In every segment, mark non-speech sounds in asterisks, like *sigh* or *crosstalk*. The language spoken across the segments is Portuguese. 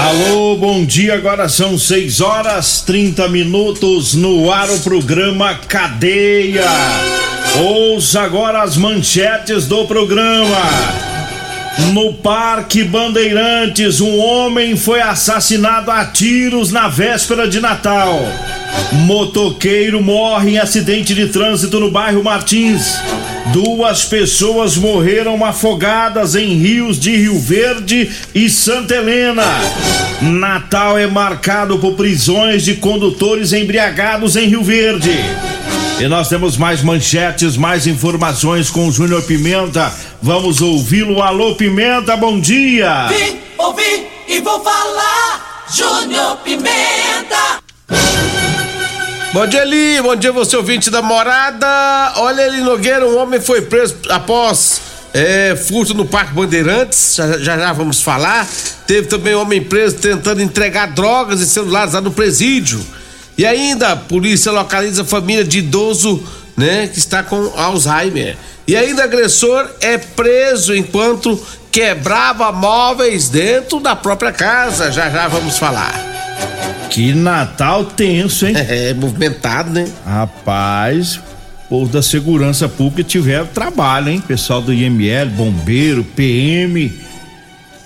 Alô, bom dia. Agora são 6 horas 30 minutos no ar o programa Cadeia. Ouça agora as manchetes do programa. No Parque Bandeirantes, um homem foi assassinado a tiros na véspera de Natal. Motoqueiro morre em acidente de trânsito no bairro Martins. Duas pessoas morreram afogadas em rios de Rio Verde e Santa Helena. Natal é marcado por prisões de condutores embriagados em Rio Verde. E nós temos mais manchetes, mais informações com o Júnior Pimenta. Vamos ouvi-lo. Alô, Pimenta, bom dia! Vim, ouvi e vou falar. Júnior Pimenta. Bom dia, Eli. Bom dia, você ouvinte da morada. Olha, Eli Nogueira, um homem foi preso após é, furto no Parque Bandeirantes. Já, já, já vamos falar. Teve também um homem preso tentando entregar drogas e celulares lá no presídio. E ainda a polícia localiza a família de idoso, né, que está com Alzheimer. E ainda agressor é preso enquanto quebrava móveis dentro da própria casa. Já já vamos falar. Que Natal tenso, hein? É, movimentado, né? Rapaz, povo da segurança pública tiveram trabalho, hein? Pessoal do IML, bombeiro, PM.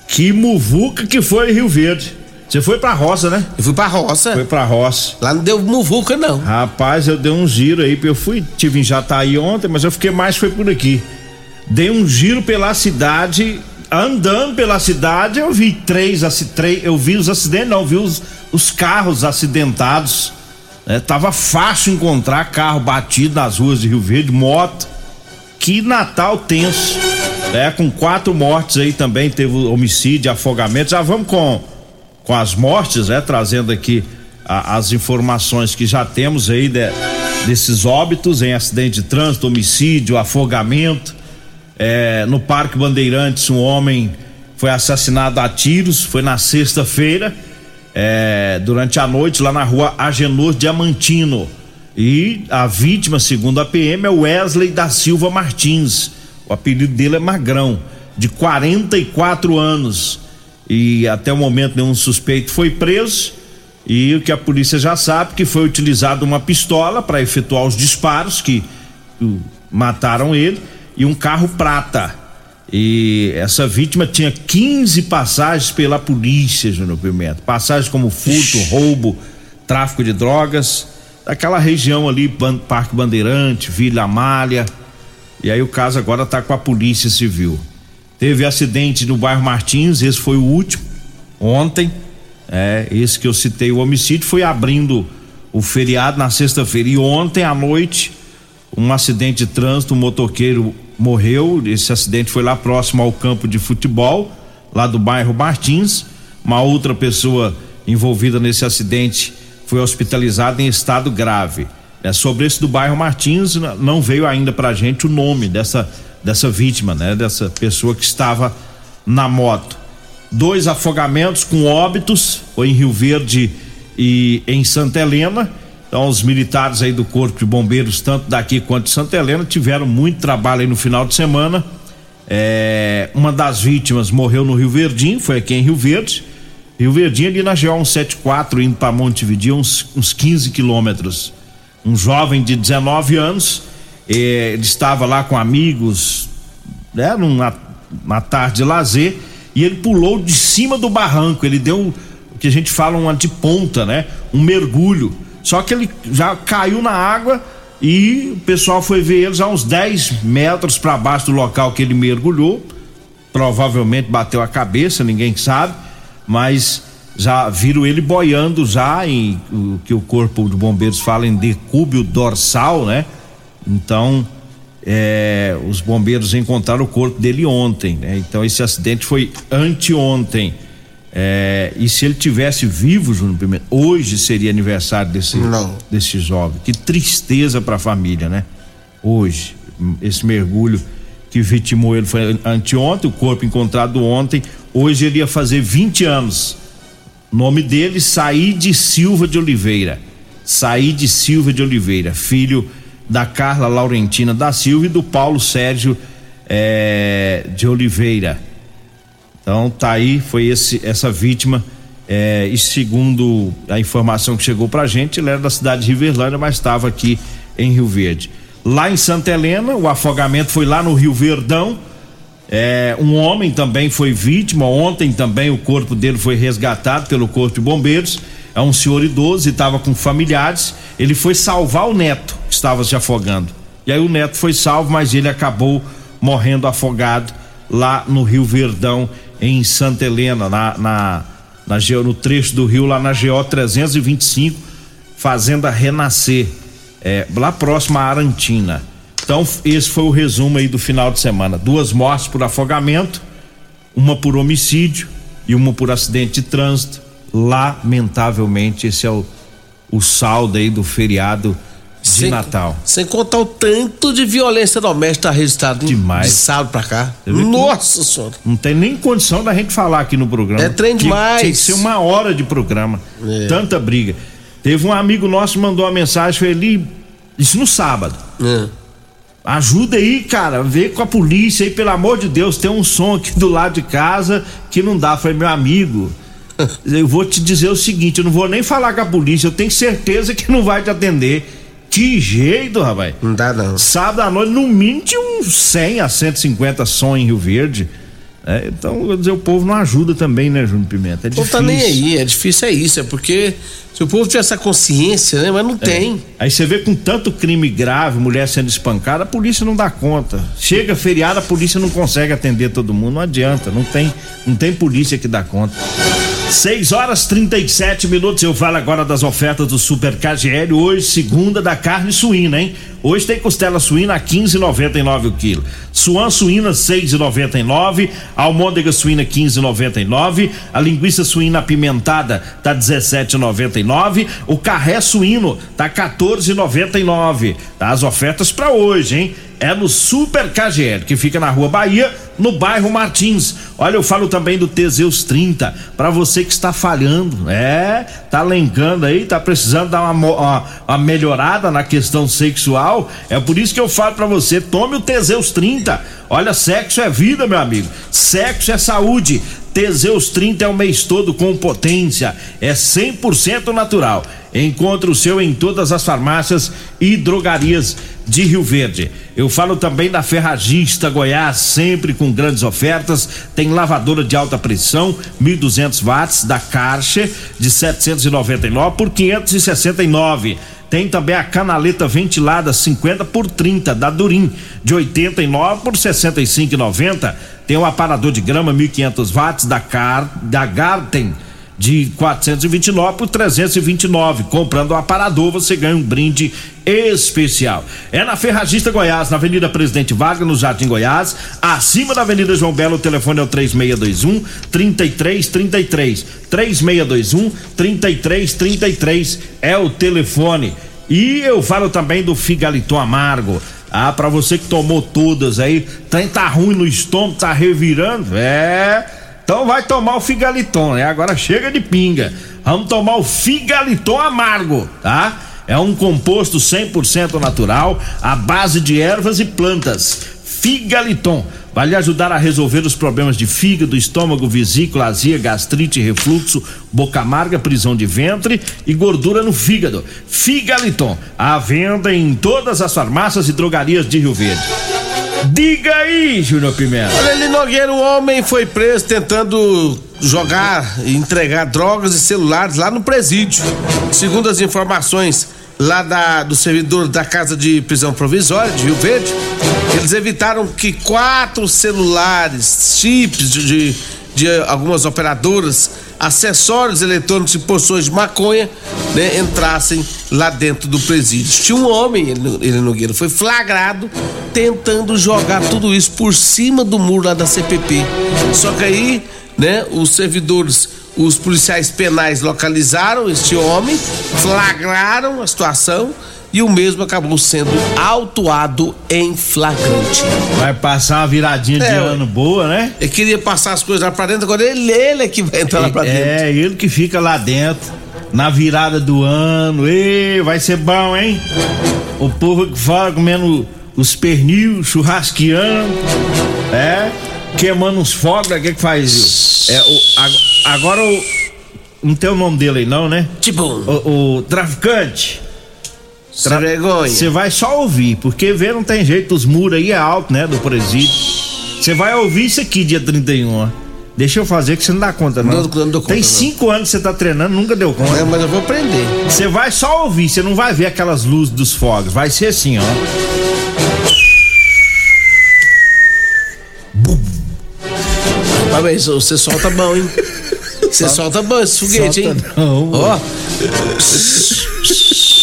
Que muvuca que foi Rio Verde. Você foi pra roça, né? Eu fui pra roça. Foi pra roça. Lá não deu muvuca, não. Rapaz, eu dei um giro aí, eu fui, tive em Jataí ontem, mas eu fiquei mais foi por aqui. Dei um giro pela cidade, andando pela cidade, eu vi três, três eu vi os acidentes, não, eu vi os, os carros acidentados. É, tava fácil encontrar carro batido nas ruas de Rio Verde, moto. Que Natal tenso. É, com quatro mortes aí também, teve homicídio, afogamento. Já vamos com, com as mortes, né? Trazendo aqui a, as informações que já temos aí de, desses óbitos em acidente de trânsito, homicídio, afogamento. É, no Parque Bandeirantes, um homem foi assassinado a tiros, foi na sexta-feira, é, durante a noite, lá na rua Agenor Diamantino. E a vítima, segundo a PM, é Wesley da Silva Martins. O apelido dele é Magrão, de 44 anos. E até o momento nenhum suspeito foi preso. E o que a polícia já sabe que foi utilizada uma pistola para efetuar os disparos que uh, mataram ele e um carro prata. E essa vítima tinha 15 passagens pela polícia, Júnior Pimenta. Passagens como furto, roubo, tráfico de drogas, daquela região ali, Parque Bandeirante, Vila Amália. E aí o caso agora tá com a Polícia Civil. Teve acidente no bairro Martins, esse foi o último, ontem. É, esse que eu citei, o homicídio foi abrindo o feriado na sexta-feira. E ontem à noite, um acidente de trânsito, um motoqueiro morreu. Esse acidente foi lá próximo ao campo de futebol, lá do bairro Martins. Uma outra pessoa envolvida nesse acidente foi hospitalizada em estado grave. É, sobre esse do bairro Martins, não veio ainda pra gente o nome dessa, dessa vítima, né? Dessa pessoa que estava na moto. Dois afogamentos com óbitos, foi em Rio Verde e em Santa Helena. Então, os militares aí do Corpo de Bombeiros, tanto daqui quanto de Santa Helena, tiveram muito trabalho aí no final de semana. É, uma das vítimas morreu no Rio Verdinho, foi aqui em Rio Verde. Rio Verdinho ali na GO 174, indo para Montevideo, uns, uns 15 quilômetros. Um jovem de 19 anos, é, ele estava lá com amigos, né, num, uma tarde de lazer e ele pulou de cima do barranco. Ele deu o que a gente fala uma de ponta, né? Um mergulho. Só que ele já caiu na água e o pessoal foi ver ele já uns 10 metros para baixo do local que ele mergulhou. Provavelmente bateu a cabeça, ninguém sabe, mas já viram ele boiando já em o que o corpo de bombeiros fala em decúbio dorsal, né? Então, é, os bombeiros encontraram o corpo dele ontem, né? Então esse acidente foi anteontem. É, e se ele tivesse vivo, Júnior Pimenta, hoje seria aniversário desse, desse jovem. Que tristeza para a família, né? Hoje, esse mergulho que vitimou ele foi anteontem, o corpo encontrado ontem. Hoje ele ia fazer 20 anos. Nome dele, Saíde Silva de Oliveira. Saíde Silva de Oliveira, filho da Carla Laurentina da Silva e do Paulo Sérgio é, de Oliveira. Então tá aí, foi esse, essa vítima. É, e segundo a informação que chegou pra gente, ele era da cidade de Riverlândia, mas estava aqui em Rio Verde. Lá em Santa Helena, o afogamento foi lá no Rio Verdão. É, um homem também foi vítima. Ontem também o corpo dele foi resgatado pelo Corpo de Bombeiros é um senhor idoso e estava com familiares. Ele foi salvar o neto que estava se afogando. E aí o neto foi salvo, mas ele acabou morrendo afogado lá no Rio Verdão, em Santa Helena, na, na, na no trecho do rio, lá na GO 325, Fazenda Renascer, é, lá próximo a Arantina. Então, esse foi o resumo aí do final de semana. Duas mortes por afogamento, uma por homicídio e uma por acidente de trânsito lamentavelmente esse é o, o saldo aí do feriado de sem, Natal. Sem contar o tanto de violência doméstica registrado demais. de sábado pra cá. Nossa senhora. Não tem nem condição da gente falar aqui no programa. É trem demais. Tinha que ser uma hora de programa. É. Tanta briga. Teve um amigo nosso que mandou uma mensagem, foi ali, isso no sábado. É. Ajuda aí, cara, vê com a polícia aí, pelo amor de Deus, tem um som aqui do lado de casa que não dá. Foi meu amigo *laughs* eu vou te dizer o seguinte, eu não vou nem falar com a polícia, eu tenho certeza que não vai te atender. Que jeito, rapaz. Não dá não. Sábado à noite, no mínimo, tinha uns 100 a 150 som em Rio Verde. É, então, eu dizer, o povo não ajuda também, né, Júnior Pimenta? É o povo tá nem aí, é difícil é isso, é porque se o povo tiver essa consciência, né, mas não é. tem. Aí você vê com tanto crime grave, mulher sendo espancada, a polícia não dá conta. Chega feriado, a polícia não consegue atender todo mundo, não adianta, não tem, não tem polícia que dá conta. 6 horas 37 minutos. Eu falo agora das ofertas do Super KGL. Hoje, segunda da carne suína, hein? Hoje tem costela suína a 15,99 o quilo. Suan suína 6,99. Almôndega suína 15,99. A linguiça suína apimentada tá 17,99. O carré suíno tá 14,99. Tá as ofertas para hoje, hein? É no Super KGL, que fica na Rua Bahia, no bairro Martins. Olha, eu falo também do Teseus 30, para você que está falhando, é, tá lencando aí, tá precisando dar uma, uma, uma, melhorada na questão sexual, é por isso que eu falo para você, tome o Teseus 30. Olha, sexo é vida, meu amigo. Sexo é saúde. Teseus 30 é o mês todo com potência, é 100% natural. Encontre o seu em todas as farmácias e drogarias de Rio Verde. Eu falo também da Ferragista Goiás, sempre com grandes ofertas. Tem lavadora de alta pressão, 1.200 watts da Karcher de 799 por 569. Tem também a canaleta ventilada 50 por 30 da Durim, de 89 por 65,90. Tem o aparador de grama 1500 watts da Car da Garten de 429 por 329. Comprando o aparador, você ganha um brinde especial. É na Ferragista Goiás, na Avenida Presidente Vargas, no Jardim Goiás, acima da Avenida João Belo, o telefone é o 3621 3333. 3621 3333 é o telefone. E eu falo também do Figaliton Amargo. Ah, para você que tomou todas aí, trem tá ruim no estômago, tá revirando, é então vai tomar o figaliton, né? Agora chega de pinga. Vamos tomar o figaliton amargo, tá? É um composto 100% natural, à base de ervas e plantas. Figaliton vai lhe ajudar a resolver os problemas de fígado, estômago, vesícula, azia, gastrite, refluxo, boca amarga, prisão de ventre e gordura no fígado. Figaliton, à venda em todas as farmácias e drogarias de Rio Verde. Diga aí, Júnior Pimenta. Olha ali, Nogueira, um homem foi preso tentando jogar e entregar drogas e celulares lá no presídio. Segundo as informações lá da, do servidor da Casa de Prisão Provisória de Rio Verde, eles evitaram que quatro celulares, chips de, de, de algumas operadoras, acessórios eletrônicos e porções de maconha né, entrassem lá dentro do presídio. Tinha um homem, ele, ele Nogueira, foi flagrado tentando jogar tudo isso por cima do muro lá da CPP. Só que aí, né, os servidores, os policiais penais localizaram este homem, flagraram a situação e o mesmo acabou sendo autuado em flagrante. Vai passar uma viradinha de É, ano boa, né? Ele queria passar as coisas lá pra dentro, agora ele, ele é que vai entrar lá pra dentro. É, ele que fica lá dentro, na virada do ano. Ê, vai ser bom, hein? O povo que fala comendo os pernil, churrasqueando, é, queimando uns fogos, o que que faz? É, o, ag- agora o. Não tem o nome dele aí, não, né? Tipo, O, o traficante. Sem vergonha. Você vai só ouvir, porque ver não tem jeito, os muros aí é alto, né, do presídio. Você vai ouvir isso aqui dia 31, ó. Deixa eu fazer que você não dá conta, não. Não, não dou conta, tem não. cinco anos que você tá treinando, nunca deu conta. É, mas eu vou aprender. Você vai só ouvir, você não vai ver aquelas luzes dos fogos. Vai ser assim, ó. Mas você solta bom, hein? Você solta bom esse foguete, hein? Solta não, Ó. *laughs*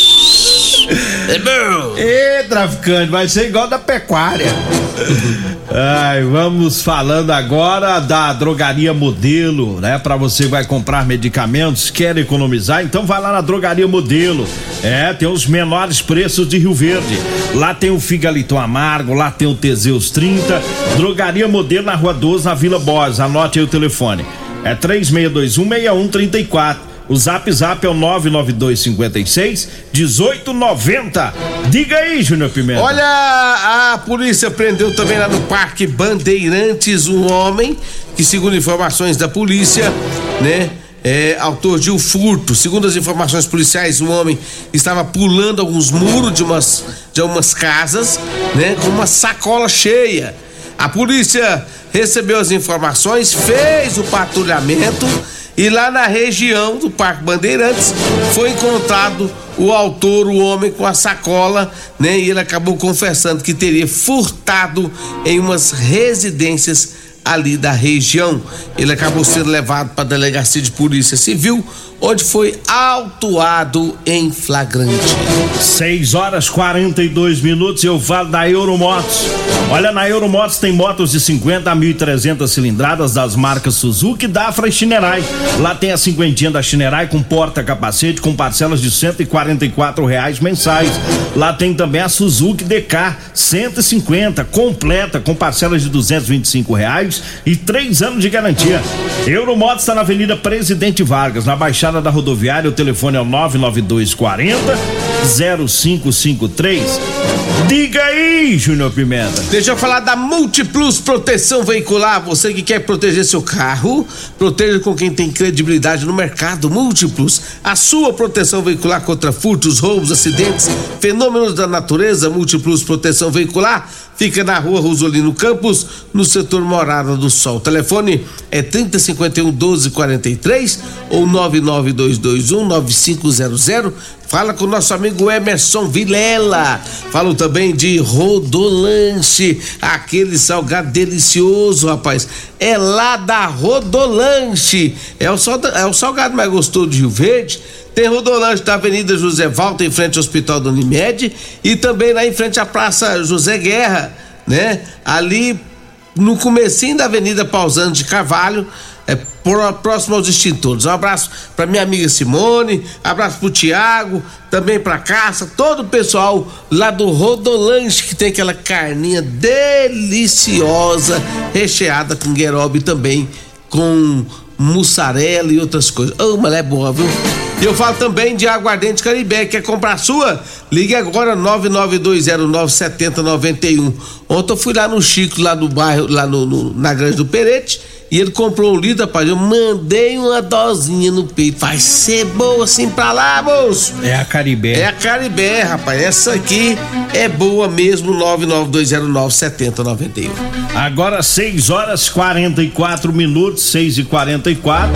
É bom. Ê, traficante, vai ser igual da pecuária. Ai, vamos falando agora da drogaria modelo, né? Pra você vai comprar medicamentos, quer economizar, então vai lá na drogaria modelo. É, tem os menores preços de Rio Verde. Lá tem o Figaliton Amargo, lá tem o Teseus 30. Drogaria modelo na Rua 12, na Vila Borges. Anote aí o telefone. É 36216134. O zap zap é o 99256 1890. Diga aí, Júnior Pimenta. Olha, a polícia prendeu também lá no Parque Bandeirantes um homem que, segundo informações da polícia, né? É autor de um furto. Segundo as informações policiais, o homem estava pulando alguns muros de umas, de algumas casas, né? Com uma sacola cheia. A polícia recebeu as informações, fez o patrulhamento e lá na região do Parque Bandeirantes foi encontrado o autor, o homem com a sacola, né? E ele acabou confessando que teria furtado em umas residências ali da região. Ele acabou sendo levado para a delegacia de polícia civil, onde foi autuado em flagrante. 6 horas 42 minutos, eu falo da Euromotos. Olha, na Euromotos tem motos de 50 a 1.300 cilindradas das marcas Suzuki, Dafra e Shinerai. Lá tem a cinquentinha da Shinerai com porta-capacete com parcelas de 144 reais mensais. Lá tem também a Suzuki DK 150 completa com parcelas de 225 reais e três anos de garantia. Euromotos está na Avenida Presidente Vargas, na Baixada da Rodoviária. O telefone é o 99240 0553. Diga aí, Júnior Pimenta. Deixa eu falar da Multiplus Proteção Veicular. Você que quer proteger seu carro, proteja com quem tem credibilidade no mercado. Múltiplos, a sua proteção veicular contra furtos, roubos, acidentes, fenômenos da natureza. Múltiplos Proteção Veicular fica na rua Rosolino Campos, no setor Morada do Sol. O telefone é 3051 1243 ou 99221 9500. Fala com o nosso amigo Emerson Vilela. Falo também de Rodolanche, aquele salgado delicioso, rapaz. É lá da Rodolanche. É o, é o salgado mais gostoso de Rio Verde. Tem Rodolanche da Avenida José Valta, em frente ao Hospital do Unimed. E também lá em frente à Praça José Guerra, né? Ali no comecinho da Avenida Pausando de Carvalho, é pró- próximo aos extintores. Um abraço para minha amiga Simone, abraço pro Tiago, também pra Caça, todo o pessoal lá do Rodolanche que tem aquela carninha deliciosa, recheada com guerobe também com mussarela e outras coisas. Ô, mas é boa, viu? E eu falo também de Aguardente Caribé. Quer comprar a sua? Ligue agora 992097091. Ontem eu fui lá no Chico, lá no bairro, lá no, no- na Grande do Perete, E ele comprou um litro, rapaz. Eu mandei uma dosinha no peito. Vai ser boa assim pra lá, moço. É a Caribé. É a Caribé, rapaz. Essa aqui é boa mesmo. 992097091. Agora 6 horas 44 minutos, 6 e 44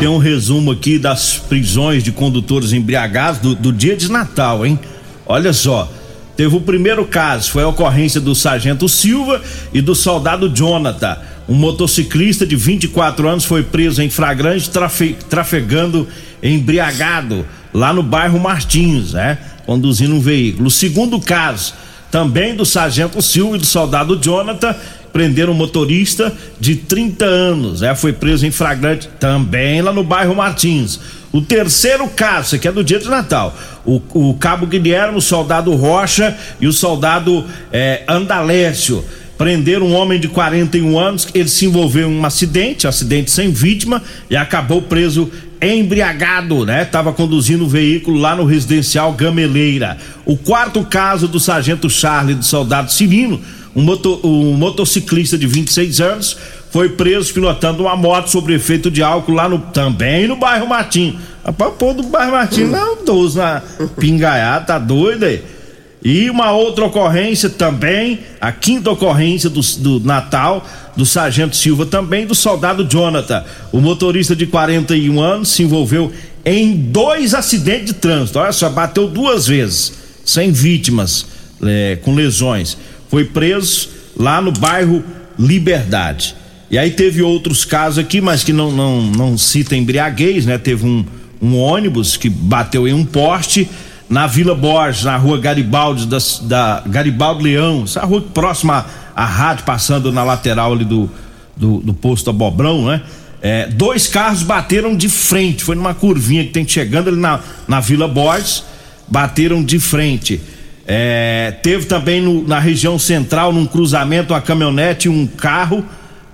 Tem um resumo aqui das prisões de condutores embriagados do, do dia de Natal, hein? Olha só. Teve o primeiro caso, foi a ocorrência do sargento Silva e do soldado Jonathan. Um motociclista de 24 anos foi preso em flagrante trafe, trafegando embriagado lá no bairro Martins, né? Conduzindo um veículo. O segundo caso, também do sargento Silva e do soldado Jonathan, prenderam um motorista de 30 anos, né? Foi preso em flagrante também lá no bairro Martins. O terceiro caso, que é do dia de Natal, o, o cabo Guilherme, o soldado Rocha e o soldado eh, Andalécio prenderam um homem de 41 anos, ele se envolveu em um acidente, acidente sem vítima, e acabou preso embriagado, né? Tava conduzindo o veículo lá no residencial Gameleira. O quarto caso do sargento Charlie do soldado Cirino, um, moto, um motociclista de 26 anos, foi preso pilotando uma moto sob efeito de álcool lá no também no bairro Martim. Rapaz, pô, do bairro Martim não, 12 na pingaiada, tá doido aí? E uma outra ocorrência também, a quinta ocorrência do, do, Natal, do Sargento Silva também, do soldado Jonathan. O motorista de 41 anos se envolveu em dois acidentes de trânsito. Olha só, bateu duas vezes, sem vítimas, é, com lesões. Foi preso lá no bairro Liberdade. E aí teve outros casos aqui, mas que não, não, não cita embriaguez, né? Teve um, um ônibus que bateu em um poste na Vila Borges, na rua Garibaldi, da, da Garibaldi Leão, essa rua próxima à rádio, passando na lateral ali do, do, do posto Abobrão, né? É, dois carros bateram de frente, foi numa curvinha que tem chegando ali na, na Vila Borges, bateram de frente. É, teve também no, na região central, num cruzamento, uma caminhonete e um carro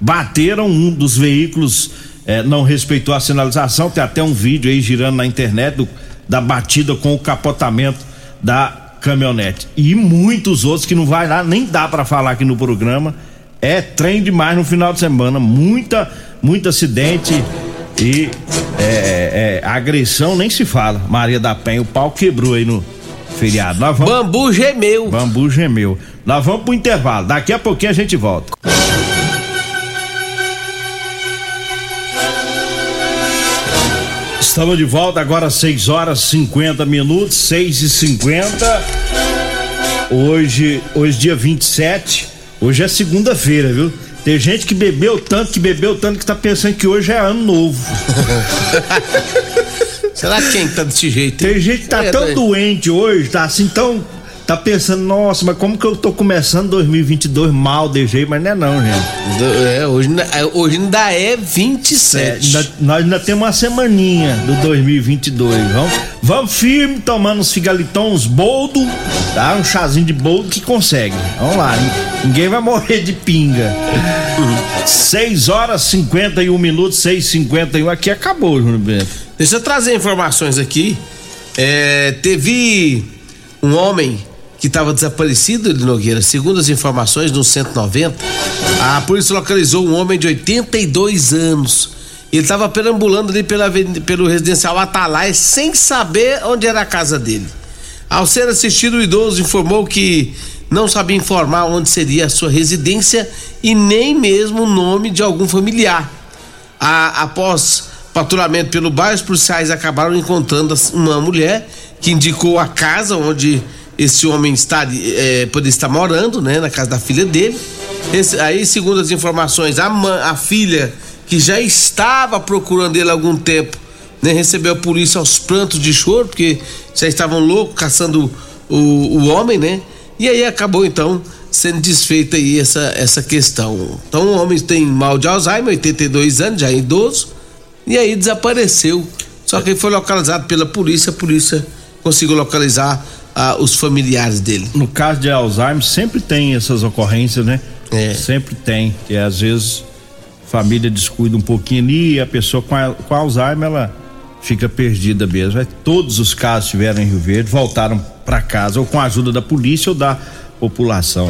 bateram um dos veículos, é, não respeitou a sinalização, tem até um vídeo aí girando na internet do da batida com o capotamento da caminhonete. E muitos outros que não vai lá, nem dá para falar aqui no programa. É trem demais no final de semana, muita, muito acidente e é, é, agressão nem se fala. Maria da Penha, o pau quebrou aí no feriado. Nós vamos... Bambu gemeu. Bambu gemeu. Nós vamos pro intervalo. Daqui a pouquinho a gente volta. Estamos de volta agora 6 horas 50 minutos, 6 e 50 Hoje, hoje dia 27, hoje é segunda-feira, viu? Tem gente que bebeu tanto, que bebeu tanto que tá pensando que hoje é ano novo. *laughs* Será quem tá desse jeito? Hein? Tem gente que tá é, tão doente hoje, tá assim tão tá pensando, nossa, mas como que eu tô começando 2022 mal de jeito, mas não é não, gente. É, hoje, é, hoje ainda é 27. É, ainda, nós ainda temos uma semaninha do 2022, vamos, vamos firme, tomando uns figalitons boldo, tá? Um chazinho de boldo que consegue. Vamos lá, ninguém vai morrer de pinga. 6 horas 51 minutos, 6 51 aqui acabou, Júnior Bento. Deixa eu trazer informações aqui. É, teve um homem que estava desaparecido de Nogueira. Segundo as informações no 190, a polícia localizou um homem de 82 anos. Ele estava perambulando ali pela, pelo residencial Atalai sem saber onde era a casa dele. Ao ser assistido, o idoso informou que não sabia informar onde seria a sua residência e nem mesmo o nome de algum familiar. A, após patrulhamento pelo bairro, os policiais acabaram encontrando uma mulher que indicou a casa onde esse homem está, é, poderia estar morando, né, na casa da filha dele. Esse, aí, segundo as informações, a, a filha que já estava procurando ele há algum tempo, né, recebeu a polícia aos prantos de choro, porque já estavam loucos caçando o, o homem, né? E aí acabou então sendo desfeita aí essa, essa questão. Então o homem tem mal de Alzheimer, 82 anos, já é idoso, e aí desapareceu. Só que foi localizado pela polícia, a polícia conseguiu localizar ah, os familiares dele. No caso de Alzheimer, sempre tem essas ocorrências, né? É. Sempre tem, que às vezes a família descuida um pouquinho ali e a pessoa com, a, com Alzheimer, ela fica perdida mesmo. É, todos os casos tiveram em Rio Verde, voltaram para casa ou com a ajuda da polícia ou da população.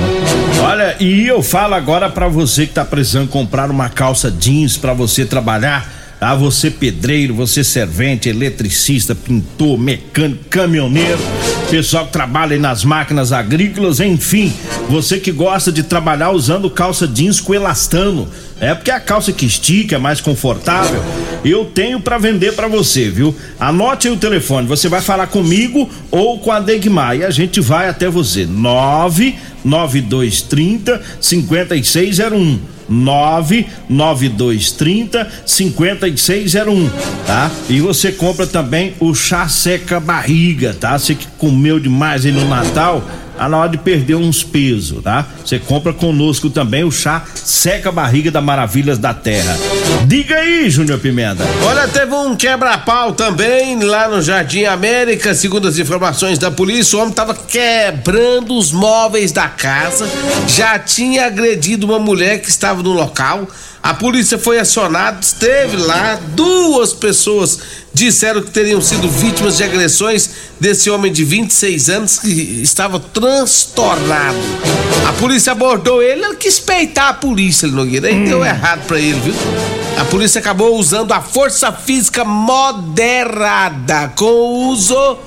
Olha, e eu falo agora para você que tá precisando comprar uma calça jeans para você trabalhar Tá? Você pedreiro, você servente, eletricista, pintor, mecânico, caminhoneiro, pessoal que trabalha nas máquinas agrícolas, enfim, você que gosta de trabalhar usando calça jeans com elastano. É porque a calça que estica é mais confortável. Eu tenho para vender para você, viu? Anote aí o telefone. Você vai falar comigo ou com a Degmar e a gente vai até você. 99230 5601. 99230 5601, tá? E você compra também o chá seca barriga, tá? Você que comeu demais aí no Natal, tá na hora de perder uns pesos, tá? Você compra conosco também o chá seca barriga da Maravilhas da Terra. Diga aí, Júnior Pimenta. Olha, teve um quebra-pau também lá no Jardim América, segundo as informações da polícia, o homem tava quebrando os móveis da casa, já tinha agredido uma mulher que estava no local. A polícia foi acionada, esteve lá, duas pessoas disseram que teriam sido vítimas de agressões desse homem de 26 anos que estava transtornado. A polícia abordou ele, ele quis peitar a polícia, Nogueira, aí hum. deu errado pra ele, viu? A polícia acabou usando a força física moderada com o uso,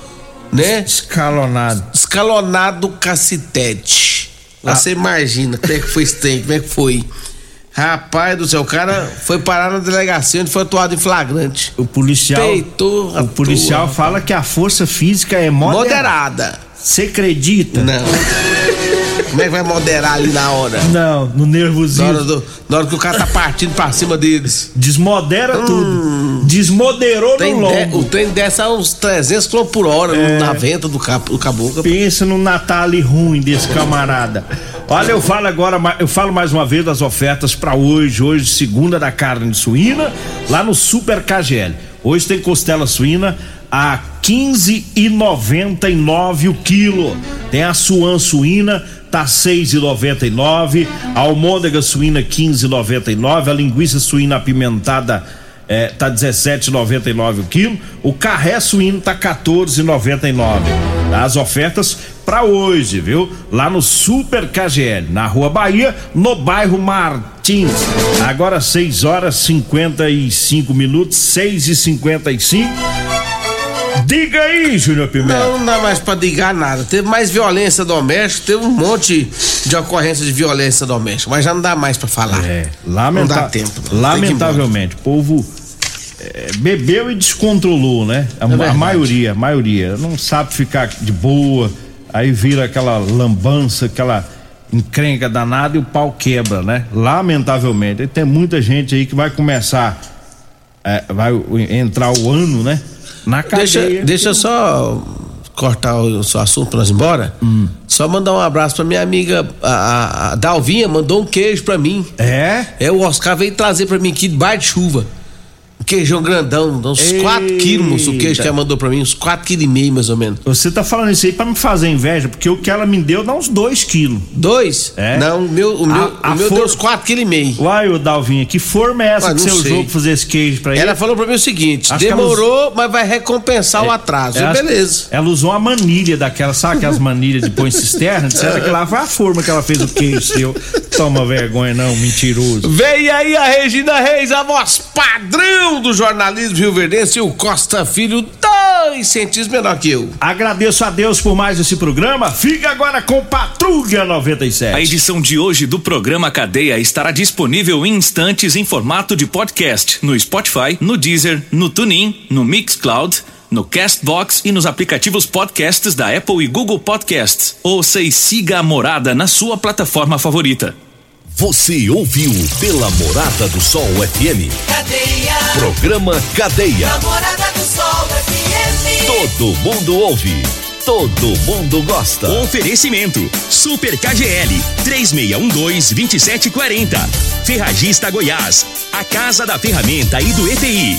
né? Escalonado. Escalonado cacetete. Ah. Você imagina como é que foi esse tempo, como é que foi? Rapaz do céu, o cara foi parar na delegacia onde foi atuado em flagrante. O policial. Peitou o policial tua, fala que a força física é moderada. Você acredita? Não. *laughs* Como é que vai moderar ali na hora? Não, no nervosinho. Na hora, do, na hora que o cara tá partindo pra cima deles. Desmodera hum. tudo. Desmoderou no longo. o trem desce a uns 300 km por hora é. na venta do, cap, do caboclo. Pensa no Natal ruim desse camarada. Olha, eu falo agora, eu falo mais uma vez das ofertas para hoje. Hoje, segunda da carne suína, lá no Super KGL. Hoje tem costela suína a 15,99 o quilo. Tem a suan suína tá 6,99, a almôndega suína 15,99, a linguiça suína apimentada é, tá 17,99 o quilo, o carré suíno tá 14,99. As ofertas para hoje, viu? Lá no Super KGL, na Rua Bahia, no bairro Martins. Agora 6 horas 55 minutos, 6 e 55 Diga aí, Júnior Pimenta. Não, não dá mais pra digar nada. Teve mais violência doméstica, teve um monte de ocorrência de violência doméstica, mas já não dá mais pra falar. É, lamenta não dá tempo. Lamentavelmente, o povo é, bebeu e descontrolou, né? A, é a maioria, a maioria. Não sabe ficar de boa, aí vira aquela lambança, aquela encrenca danada e o pau quebra, né? Lamentavelmente. E tem muita gente aí que vai começar, é, vai entrar o ano, né? Na cadeia. Deixa, deixa só cortar o seu assunto pra nós ir embora. Hum. Só mandar um abraço pra minha amiga, a, a Dalvinha, mandou um queijo pra mim. É? É, o Oscar veio trazer pra mim aqui debaixo de chuva. Queijão grandão, uns 4 quilos, moço, o queijo que ela mandou pra mim, uns 4 quilos e meio, mais ou menos. Você tá falando isso aí pra me fazer inveja, porque o que ela me deu dá uns 2 quilos. 2? É. Não, o meu, o meu, a, o meu for... deu uns 4 quilos e meio. Uai, ô Dalvinha, que forma é essa que você usou pra fazer esse queijo pra ele? Ela falou pra mim o seguinte, Acho demorou, ela... mas vai recompensar é, o atraso. Ela, beleza. Ela usou uma manilha daquela, sabe aquelas manilhas de pôr em cisterna? Disseram que lá foi a forma que ela fez o queijo seu. Toma vergonha não, mentiroso. Vem aí a Regina Reis, a voz padrão do jornalismo Rio Verdense e o Costa Filho, dois centímetros menor que eu. Agradeço a Deus por mais esse programa. Fica agora com Patrulha 97. A edição de hoje do programa Cadeia estará disponível em instantes em formato de podcast no Spotify, no Deezer, no TuneIn, no Mixcloud no Castbox e nos aplicativos podcasts da Apple e Google Podcasts. Ouça e siga a Morada na sua plataforma favorita. Você ouviu pela Morada do Sol FM. Cadeia. Programa Cadeia. Morada do Sol FM. Todo mundo ouve. Todo mundo gosta. Oferecimento: Super KGL 3612-2740. Ferragista Goiás. A Casa da Ferramenta e do EPI.